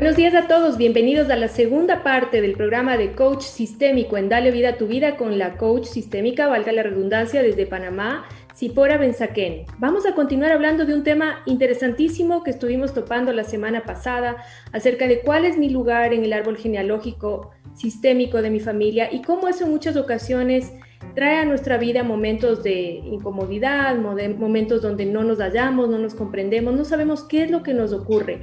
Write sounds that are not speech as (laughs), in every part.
Buenos días a todos, bienvenidos a la segunda parte del programa de Coach Sistémico en Dale Vida a tu Vida con la Coach Sistémica, valga la redundancia, desde Panamá, Cipora Benzaquén. Vamos a continuar hablando de un tema interesantísimo que estuvimos topando la semana pasada acerca de cuál es mi lugar en el árbol genealógico sistémico de mi familia y cómo eso en muchas ocasiones trae a nuestra vida momentos de incomodidad, momentos donde no nos hallamos, no nos comprendemos, no sabemos qué es lo que nos ocurre.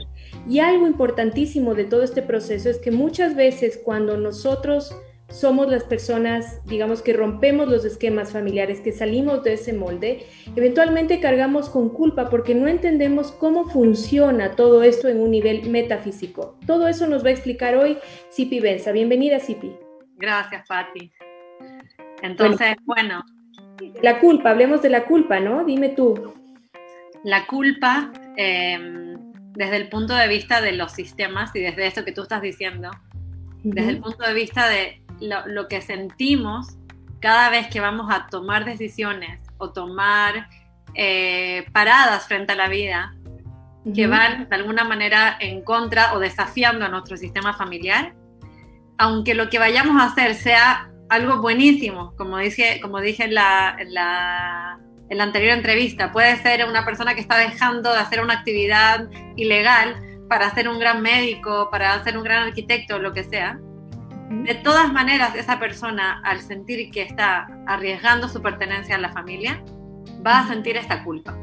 Y algo importantísimo de todo este proceso es que muchas veces cuando nosotros somos las personas, digamos, que rompemos los esquemas familiares, que salimos de ese molde, eventualmente cargamos con culpa porque no entendemos cómo funciona todo esto en un nivel metafísico. Todo eso nos va a explicar hoy Sipi Benza. Bienvenida, Sipi. Gracias, Patti. Entonces, bueno, La culpa, hablemos de la culpa, ¿no? Dime tú. La culpa, em, desde el punto de vista de los sistemas y desde esto que tú estás diciendo, desde el punto de vista de lo, que sentimos cada vez que vamos a tomar decisiones o tomar eh, paradas frente a la vida, que van de alguna manera en contra o desafiando a nuestro sistema familiar, aunque lo que vayamos a hacer sea algo buenísimo, como dije, como dije en, la, la, en la anterior entrevista. Puede ser una persona que está dejando de hacer una actividad ilegal para ser un gran médico, para ser un gran arquitecto, lo que sea. De todas maneras, esa persona, al sentir que está arriesgando su pertenencia a la familia, va a sentir esta culpa.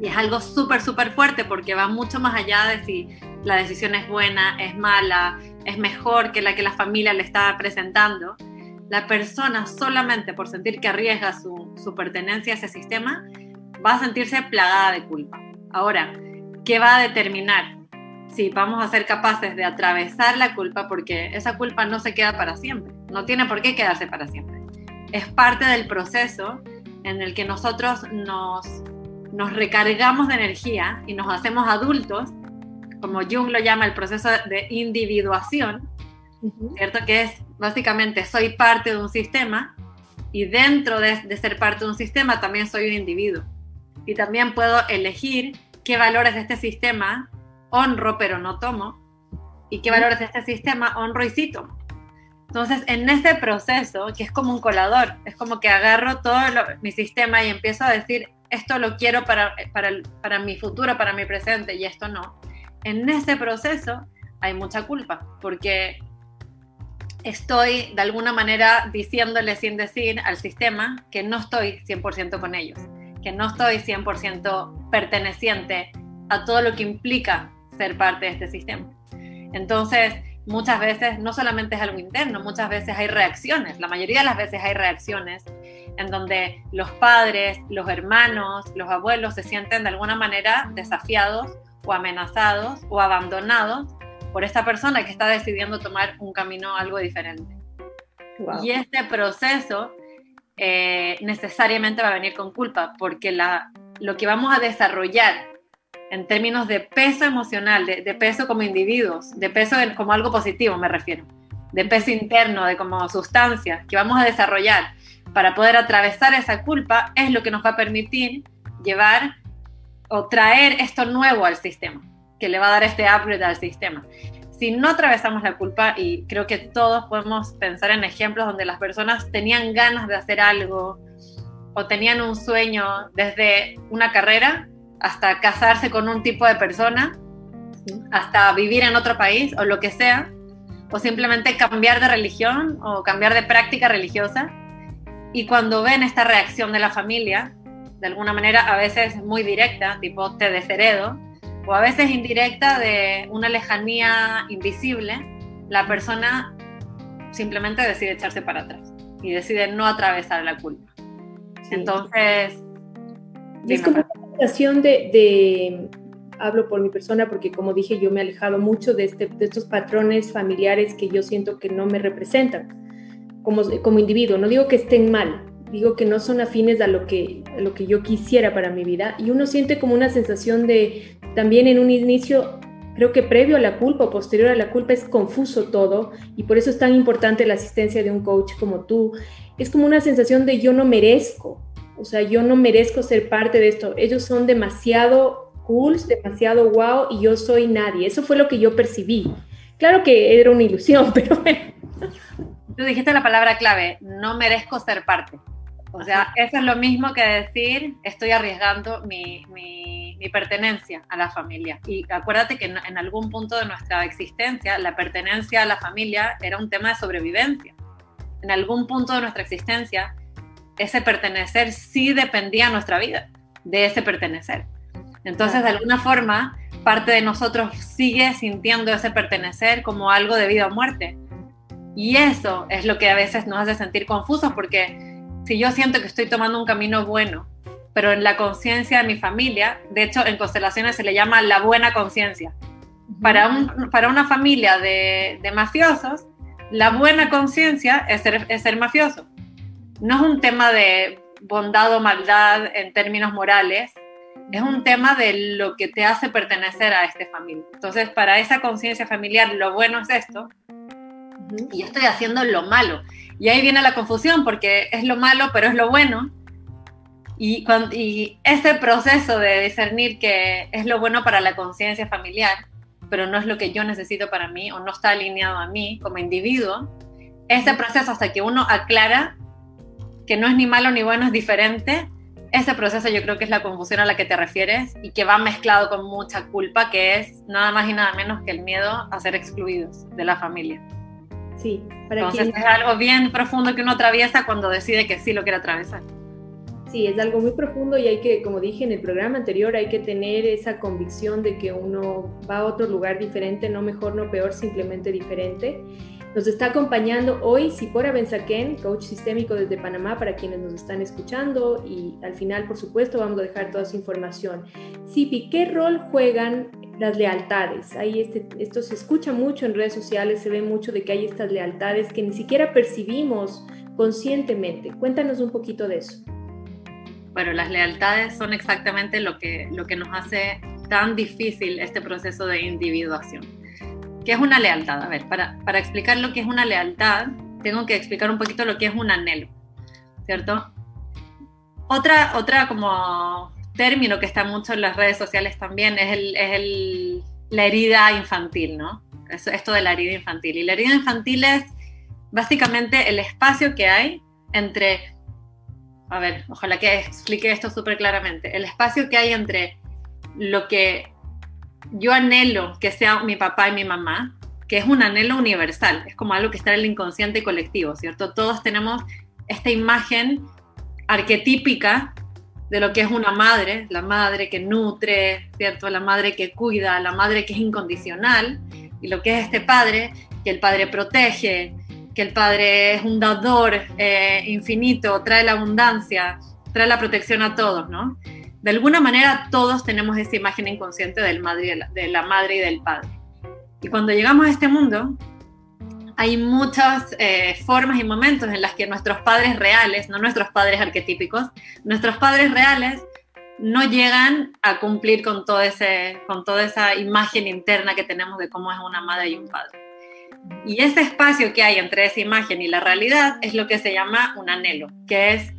Y es algo súper, súper fuerte porque va mucho más allá de si la decisión es buena, es mala, es mejor que la que la familia le está presentando la persona solamente por sentir que arriesga su, pertenencia a ese sistema, va a sentirse plagada de culpa. Ahora, ¿qué va a determinar si vamos a ser capaces de atravesar la culpa? Porque esa culpa no se queda para siempre, no tiene por qué quedarse para siempre. Es parte del proceso en el que nosotros nos, nos recargamos de energía y nos hacemos adultos, como Jung lo llama el proceso de individuación, ¿cierto? Que es básicamente soy parte de un sistema y dentro de, ser parte de un sistema también soy un individuo. Y también puedo elegir qué valores de este sistema honro pero no tomo y qué valores de este sistema honro y sí tomo. Entonces, en ese proceso, que es como un colador, es como que agarro todo mi sistema y empiezo a decir, esto lo quiero para, para, para mi futuro, para mi presente y esto no. En ese proceso hay mucha culpa, porque estoy de alguna manera diciéndole sin decir al sistema que no estoy 100% con ellos, que no estoy 100% perteneciente a todo lo que implica ser parte de este sistema. Entonces, muchas veces no solamente es algo interno, muchas veces hay reacciones, la mayoría de las veces hay reacciones en donde los padres, los hermanos, los abuelos se sienten de alguna manera desafiados o amenazados o abandonados por esta persona que está decidiendo tomar un camino algo diferente. Y este proceso eh, necesariamente va a venir con culpa, porque la, lo que vamos a desarrollar en términos de peso emocional, de, peso como individuos, de peso como algo positivo me refiero, de peso interno, de como sustancia que vamos a desarrollar para poder atravesar esa culpa, es lo que nos va a permitir llevar o traer esto nuevo al sistema que le va a dar este upgrade al sistema. Si no atravesamos la culpa, y creo que todos podemos pensar en ejemplos donde las personas tenían ganas de hacer algo o tenían un sueño desde una carrera hasta casarse con un tipo de persona, hasta vivir en otro país o lo que sea, o simplemente cambiar de religión o cambiar de práctica religiosa. Y cuando ven esta reacción de la familia, de alguna manera a veces muy directa, tipo te desheredo, o a veces indirecta de una lejanía invisible, la persona simplemente decide echarse para atrás y decide no atravesar la culpa. Entonces... es como una sensación de, hablo por mi persona porque como dije yo me he alejado mucho de, este, de estos patrones familiares que yo siento que no me representan como, como individuo. No digo que estén mal, digo que no son afines a lo que, a lo que yo quisiera para mi vida y uno siente como una sensación de también en un inicio, creo que previo a la culpa o posterior a la culpa es confuso todo y por eso es tan importante la asistencia de un coach como tú. Es como una sensación de yo no merezco, o sea, yo no merezco ser parte de esto. Ellos son demasiado cool, demasiado wow y yo soy nadie. Eso fue lo que yo percibí. Claro que era una ilusión, (laughs) pero bueno. Tú dijiste la palabra clave, no merezco ser parte. O sea, eso es lo mismo que decir, estoy arriesgando mi, mi, pertenencia a la familia. Y acuérdate que en, en, algún punto de nuestra existencia, la pertenencia a la familia era un tema de sobrevivencia. En algún punto de nuestra existencia, ese pertenecer sí dependía de nuestra vida, de ese pertenecer. Entonces, de alguna forma, parte de nosotros sigue sintiendo ese pertenecer como algo de vida o muerte. Y eso es lo que a veces nos hace sentir confusos porque si yo siento que estoy tomando un camino bueno, pero en la conciencia de mi familia, de hecho en constelaciones se le llama la buena conciencia. Para, un, para una familia de, de mafiosos, la buena conciencia es ser, es ser mafioso. No es un tema de bondad o maldad en términos morales, es un tema de lo que te hace pertenecer a esta familia. Entonces, para esa conciencia familiar, lo bueno es esto, y yo estoy haciendo lo malo. Y ahí viene la confusión porque es lo malo, pero es lo bueno. Y, cuando, y ese proceso de discernir que es lo bueno para la conciencia familiar, pero no es lo que yo necesito para mí o no está alineado a mí como individuo, ese proceso hasta que uno aclara que no es ni malo ni bueno, es diferente, ese proceso yo creo que es la confusión a la que te refieres y que va mezclado con mucha culpa, que es nada más y nada menos que el miedo a ser excluidos de la familia. Sí, para Entonces es algo bien profundo que uno atraviesa cuando decide que sí lo quiere atravesar. Sí, es algo muy profundo y hay que, como dije en el programa anterior, hay que tener esa convicción de que uno va a otro lugar diferente, no mejor, no peor, simplemente diferente. Nos está acompañando hoy Sipora Benzaquén, coach sistémico desde Panamá, para quienes nos están escuchando y al final, por supuesto, vamos a dejar toda su información. Sipi, ¿qué rol juegan las lealtades. Ahí este, esto se escucha mucho en redes sociales, se ve mucho de que hay estas lealtades que ni siquiera percibimos conscientemente. Cuéntanos un poquito de eso. Bueno, las lealtades son exactamente lo que, lo que nos hace tan difícil este proceso de individuación. ¿Qué es una lealtad? A ver, para, para explicar lo que es una lealtad, tengo que explicar un poquito lo que es un anhelo, ¿cierto? Otra, otra como término que está mucho en las redes sociales también es, el, es el, la herida infantil, ¿no? esto de la herida infantil. Y la herida infantil es básicamente el espacio que hay entre, a ver, ojalá que explique esto súper claramente, el espacio que hay entre lo que yo anhelo que sea mi papá y mi mamá, que es un anhelo universal, es como algo que está en el inconsciente colectivo, ¿cierto? Todos tenemos esta imagen arquetípica de lo que es una madre, la madre que nutre, ¿cierto? La madre que cuida, la madre que es incondicional, y lo que es este padre, que el padre protege, que el padre es un dador eh, infinito, trae la abundancia, trae la protección a todos, ¿no? De alguna manera todos tenemos esa imagen inconsciente del madre, de la madre y del padre. Y cuando llegamos a este mundo, hay muchas eh, formas y momentos en las que nuestros padres reales, no nuestros padres arquetípicos, nuestros padres reales no llegan a cumplir con, todo ese, con toda esa imagen interna que tenemos de cómo es una madre y un padre. Y ese espacio que hay entre esa imagen y la realidad es lo que se llama un anhelo, que es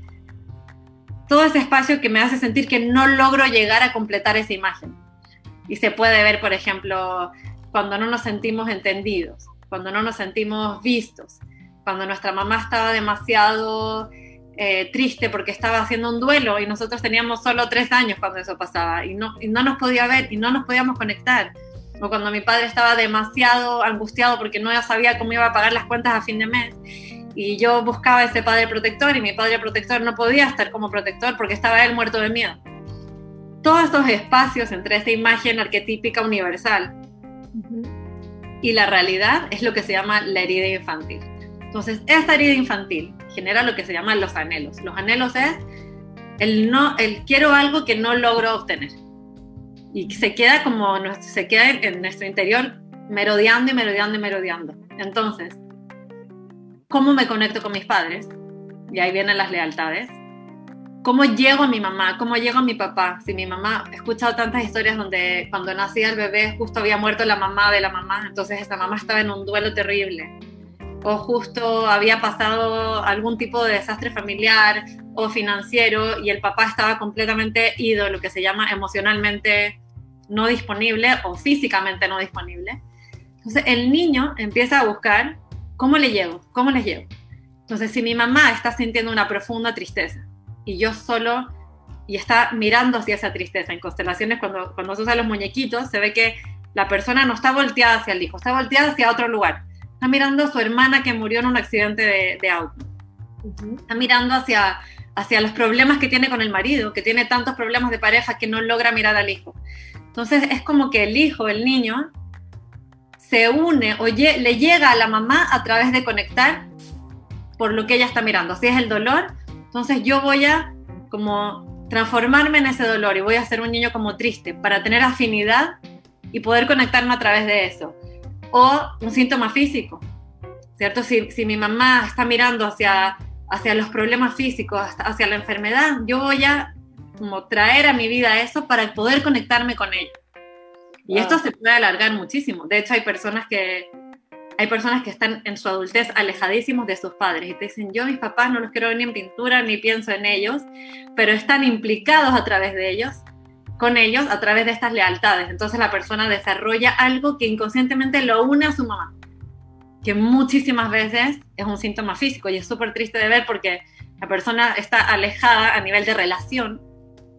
todo ese espacio que me hace sentir que no logro llegar a completar esa imagen. Y se puede ver, por ejemplo, cuando no nos sentimos entendidos, cuando no nos sentimos vistos, cuando nuestra mamá estaba demasiado eh, triste porque estaba haciendo un duelo y nosotros teníamos solo tres años cuando eso pasaba y no, y no nos podía ver y no nos podíamos conectar. O cuando mi padre estaba demasiado angustiado porque no sabía cómo iba a pagar las cuentas a fin de mes y yo buscaba ese padre protector y mi padre protector no podía estar como protector porque estaba él muerto de miedo. Todos estos espacios entre esa imagen arquetípica universal y la realidad es lo que se llama la herida infantil. Entonces, esa herida infantil genera lo que se llaman los anhelos. Los anhelos es el no, el quiero algo que no logro obtener. Y se queda como, se queda en nuestro interior merodeando y merodeando y merodeando. Entonces, ¿cómo me conecto con mis padres? Y ahí vienen las lealtades cómo llego a mi mamá, cómo llego a mi papá. Si mi mamá, he escuchado tantas historias donde cuando nacía el bebé justo había muerto la mamá de la mamá, entonces esa mamá estaba en un duelo terrible. O justo había pasado algún tipo de desastre familiar o financiero y el papá estaba completamente ido, lo que se llama emocionalmente no disponible o físicamente no disponible. Entonces el niño empieza a buscar cómo le llevo, cómo les llevo. Entonces si mi mamá está sintiendo una profunda tristeza y yo solo y está mirando hacia esa tristeza. En constelaciones, cuando, cuando se usan los muñequitos, se ve que la persona no está volteada hacia el hijo, está volteada hacia otro lugar. Está mirando a su hermana que murió en un accidente de, auto. Está mirando hacia, hacia los problemas que tiene con el marido, que tiene tantos problemas de pareja que no logra mirar al hijo. Entonces es como que el hijo, el niño, se une o le llega a la mamá a través de conectar por lo que ella está mirando. Si es el dolor, entonces yo voy a como transformarme en ese dolor y voy a ser un niño como triste para tener afinidad y poder conectarme a través de eso. O un síntoma físico, ¿cierto? Si, si mi mamá está mirando hacia, hacia los problemas físicos, hacia la enfermedad, yo voy a como traer a mi vida eso para poder conectarme con ella. Y esto se puede alargar muchísimo. De hecho, hay personas que, hay personas que están en su adultez alejadísimos de sus padres y te dicen, yo mis papás no los quiero ni en pintura ni pienso en ellos, pero están implicados a través de ellos, con ellos, a través de estas lealtades. Entonces la persona desarrolla algo que inconscientemente lo une a su mamá, que muchísimas veces es un síntoma físico y es súper triste de ver porque la persona está alejada a nivel de relación,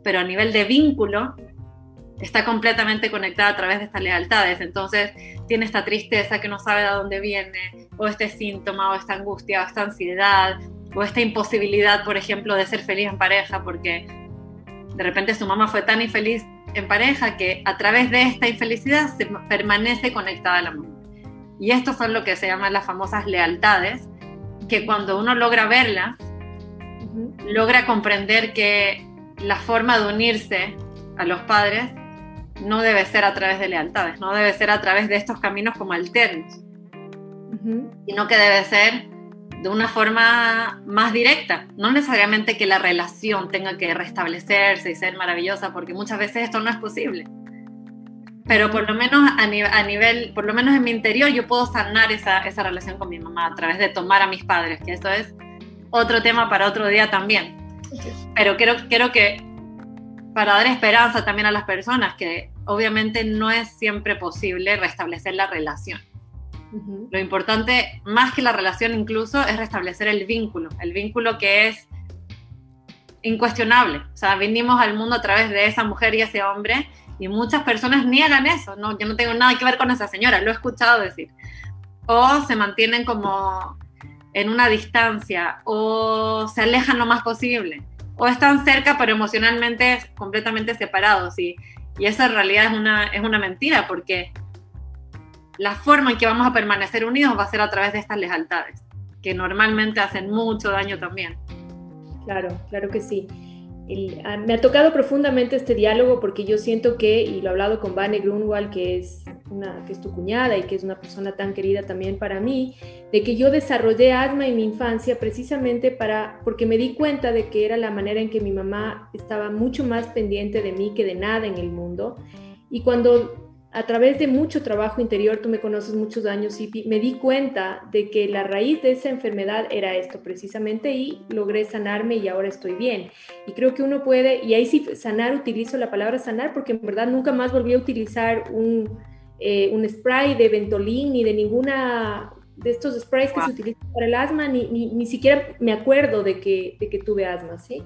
pero a nivel de vínculo está completamente conectada a través de estas lealtades. Entonces tiene esta tristeza que no sabe de dónde viene, o este síntoma, o esta angustia, o esta ansiedad, o esta imposibilidad, por ejemplo, de ser feliz en pareja, porque de repente su mamá fue tan infeliz en pareja que a través de esta infelicidad se permanece conectada al amor. Y esto son lo que se llaman las famosas lealtades, que cuando uno logra verlas, logra comprender que la forma de unirse a los padres no debe ser a través de lealtades, no debe ser a través de estos caminos como alternos, sino que debe ser de una forma más directa, no necesariamente que la relación tenga que restablecerse y ser maravillosa, porque muchas veces esto no es posible. Pero por lo menos a, nivel, por lo menos en mi interior, yo puedo sanar esa, esa relación con mi mamá a través de tomar a mis padres, que eso es otro tema para otro día también. Pero quiero, quiero que para dar esperanza también a las personas que obviamente no es siempre posible restablecer la relación. Lo importante, más que la relación incluso, es restablecer el vínculo, el vínculo que es incuestionable. O sea, vinimos al mundo a través de esa mujer y ese hombre y muchas personas niegan eso. No, yo no tengo nada que ver con esa señora, lo he escuchado decir. O se mantienen como en una distancia o se alejan lo más posible o están cerca pero emocionalmente completamente separados y, y esa realidad es una, es una mentira porque la forma en que vamos a permanecer unidos va a ser a través de estas lealtades, que normalmente hacen mucho daño también. Claro, claro que sí. Ah, me ha tocado profundamente este diálogo porque yo siento que, y lo he hablado con Vane Grunwald, que es, una, que es tu cuñada y que es una persona tan querida también para mí, de que yo desarrollé asma en mi infancia precisamente para, porque me di cuenta de que era la manera en que mi mamá estaba mucho más pendiente de mí que de nada en el mundo. Y cuando a través de mucho trabajo interior, tú me conoces muchos años y me di cuenta de que la raíz de esa enfermedad era esto precisamente y logré sanarme y ahora estoy bien. Y creo que uno puede, y ahí sí sanar, utilizo la palabra sanar porque en verdad nunca más volví a utilizar un, eh, un spray de Ventolin ni de ninguna de estos sprays que se utilizan para el asma, ni, ni, ni siquiera me acuerdo de que, de que tuve asma, ¿sí?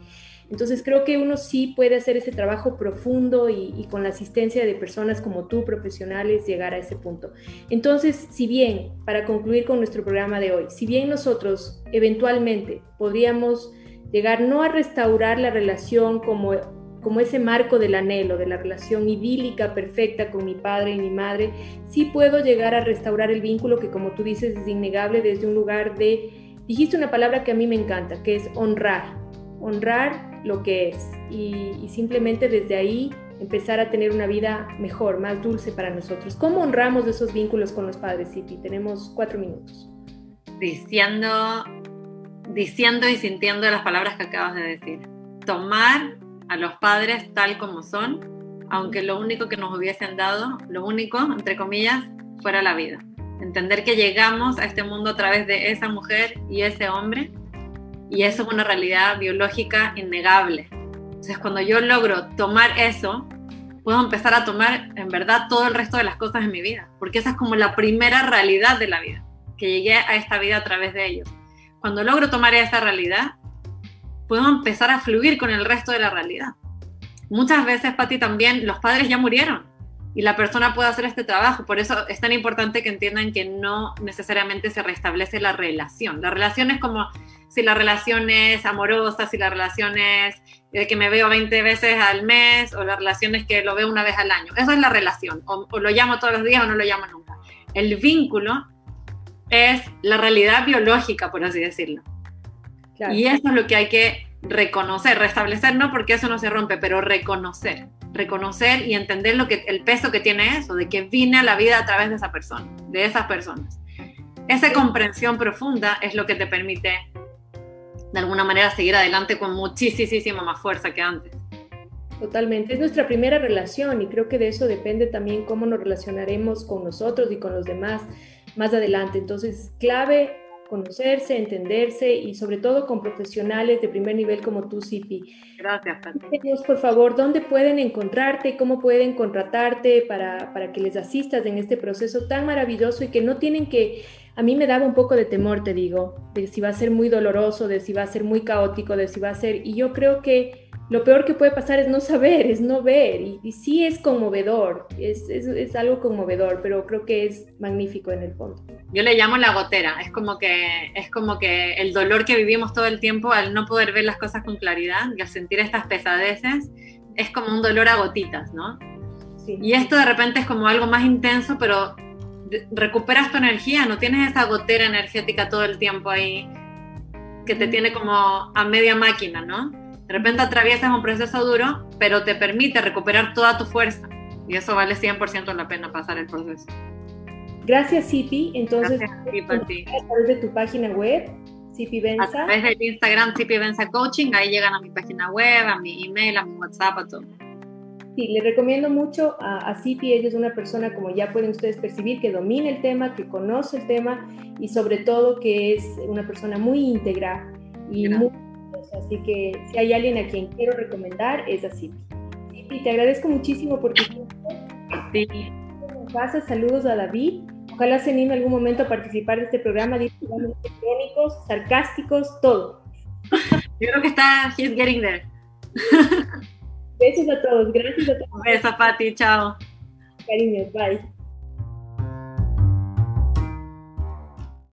Entonces creo que uno sí puede hacer ese trabajo profundo y, con la asistencia de personas como tú, profesionales, llegar a ese punto. Entonces, si bien, para concluir con nuestro programa de hoy, si bien nosotros eventualmente podríamos llegar no a restaurar la relación como, como ese marco del anhelo, de la relación idílica, perfecta con mi padre y mi madre, sí puedo llegar a restaurar el vínculo que como tú dices es innegable desde un lugar de, dijiste una palabra que a mí me encanta, que es honrar, honrar lo que es y, simplemente desde ahí empezar a tener una vida mejor, más dulce para nosotros. ¿Cómo honramos esos vínculos con los padres, City? Tenemos cuatro minutos. Diciendo, diciendo y sintiendo las palabras que acabas de decir. Tomar a los padres tal como son, aunque lo único que nos hubiesen dado, lo único, entre comillas, fuera la vida. Entender que llegamos a este mundo a través de esa mujer y ese hombre y eso es una realidad biológica innegable. Entonces, cuando yo logro tomar eso puedo empezar a tomar en verdad todo el resto de las cosas en mi vida, porque esa es como la primera realidad de la vida, que llegué a esta vida a través de ellos. Cuando logro tomar esa realidad, puedo empezar a fluir con el resto de la realidad. Muchas veces, Pati, también los padres ya murieron y la persona puede hacer este trabajo. Por eso es tan importante que entiendan que no necesariamente se restablece la relación. La relación es como si la relación es amorosa, si la relación es de que me veo 20 veces al mes o la relación es que lo veo una vez al año. Eso es la relación. O, lo llamo todos los días o no lo llamo nunca. El vínculo es la realidad biológica, por así decirlo. Y eso es lo que hay que reconocer, restablecer no porque eso no se rompe, pero reconocer reconocer y entender lo que, el peso que tiene eso, de que vine a la vida a través de esa persona, de esas personas. Esa comprensión profunda es lo que te permite, de alguna manera, seguir adelante con muchísima más fuerza que antes. Totalmente, es nuestra primera relación y creo que de eso depende también cómo nos relacionaremos con nosotros y con los demás más adelante. Entonces, clave conocerse, entenderse y sobre todo con profesionales de primer nivel como tú, Sipi. Gracias, Dios, por favor, ¿dónde pueden encontrarte? ¿Cómo pueden contratarte para, para que les asistas en este proceso tan maravilloso y que no tienen que... A mí me daba un poco de temor, te digo, de si va a ser muy doloroso, de si va a ser muy caótico, de si va a ser... Y yo creo que lo peor que puede pasar es no saber, es no ver. Y, sí es conmovedor, es, es, algo conmovedor, pero creo que es magnífico en el fondo. Yo le llamo la gotera, es como, que, es como que el dolor que vivimos todo el tiempo al no poder ver las cosas con claridad y al sentir estas pesadeces, es como un dolor a gotitas, ¿no? Y esto de repente es como algo más intenso, pero recuperas tu energía, no tienes esa gotera energética todo el tiempo ahí que te tiene como a media máquina, ¿no? De repente atraviesas un proceso duro, pero te permite recuperar toda tu fuerza. Y eso vale 100% la pena pasar el proceso. Gracias, Sipi. Entonces, a través de tu página web, Sipi Benza. A través del Instagram, Sipi Benza Coaching, ahí llegan a mi página web, a mi email, a mi WhatsApp, a todo. Sí, le recomiendo mucho a, a Sipi, ella es una persona, como ya pueden ustedes percibir, que domina el tema, que conoce el tema y sobre todo que es una persona muy íntegra y muy Así que si hay alguien a quien quiero recomendar, es a Cipi. te agradezco muchísimo por tu tiempo. Sí. saludos a David. Ojalá se anime algún momento a participar de este programa, crónicos, sarcásticos, todo. Yo creo que está, he's getting there. Besos a todos, gracias a todos. Besos, Pati, chao. Cariños, bye.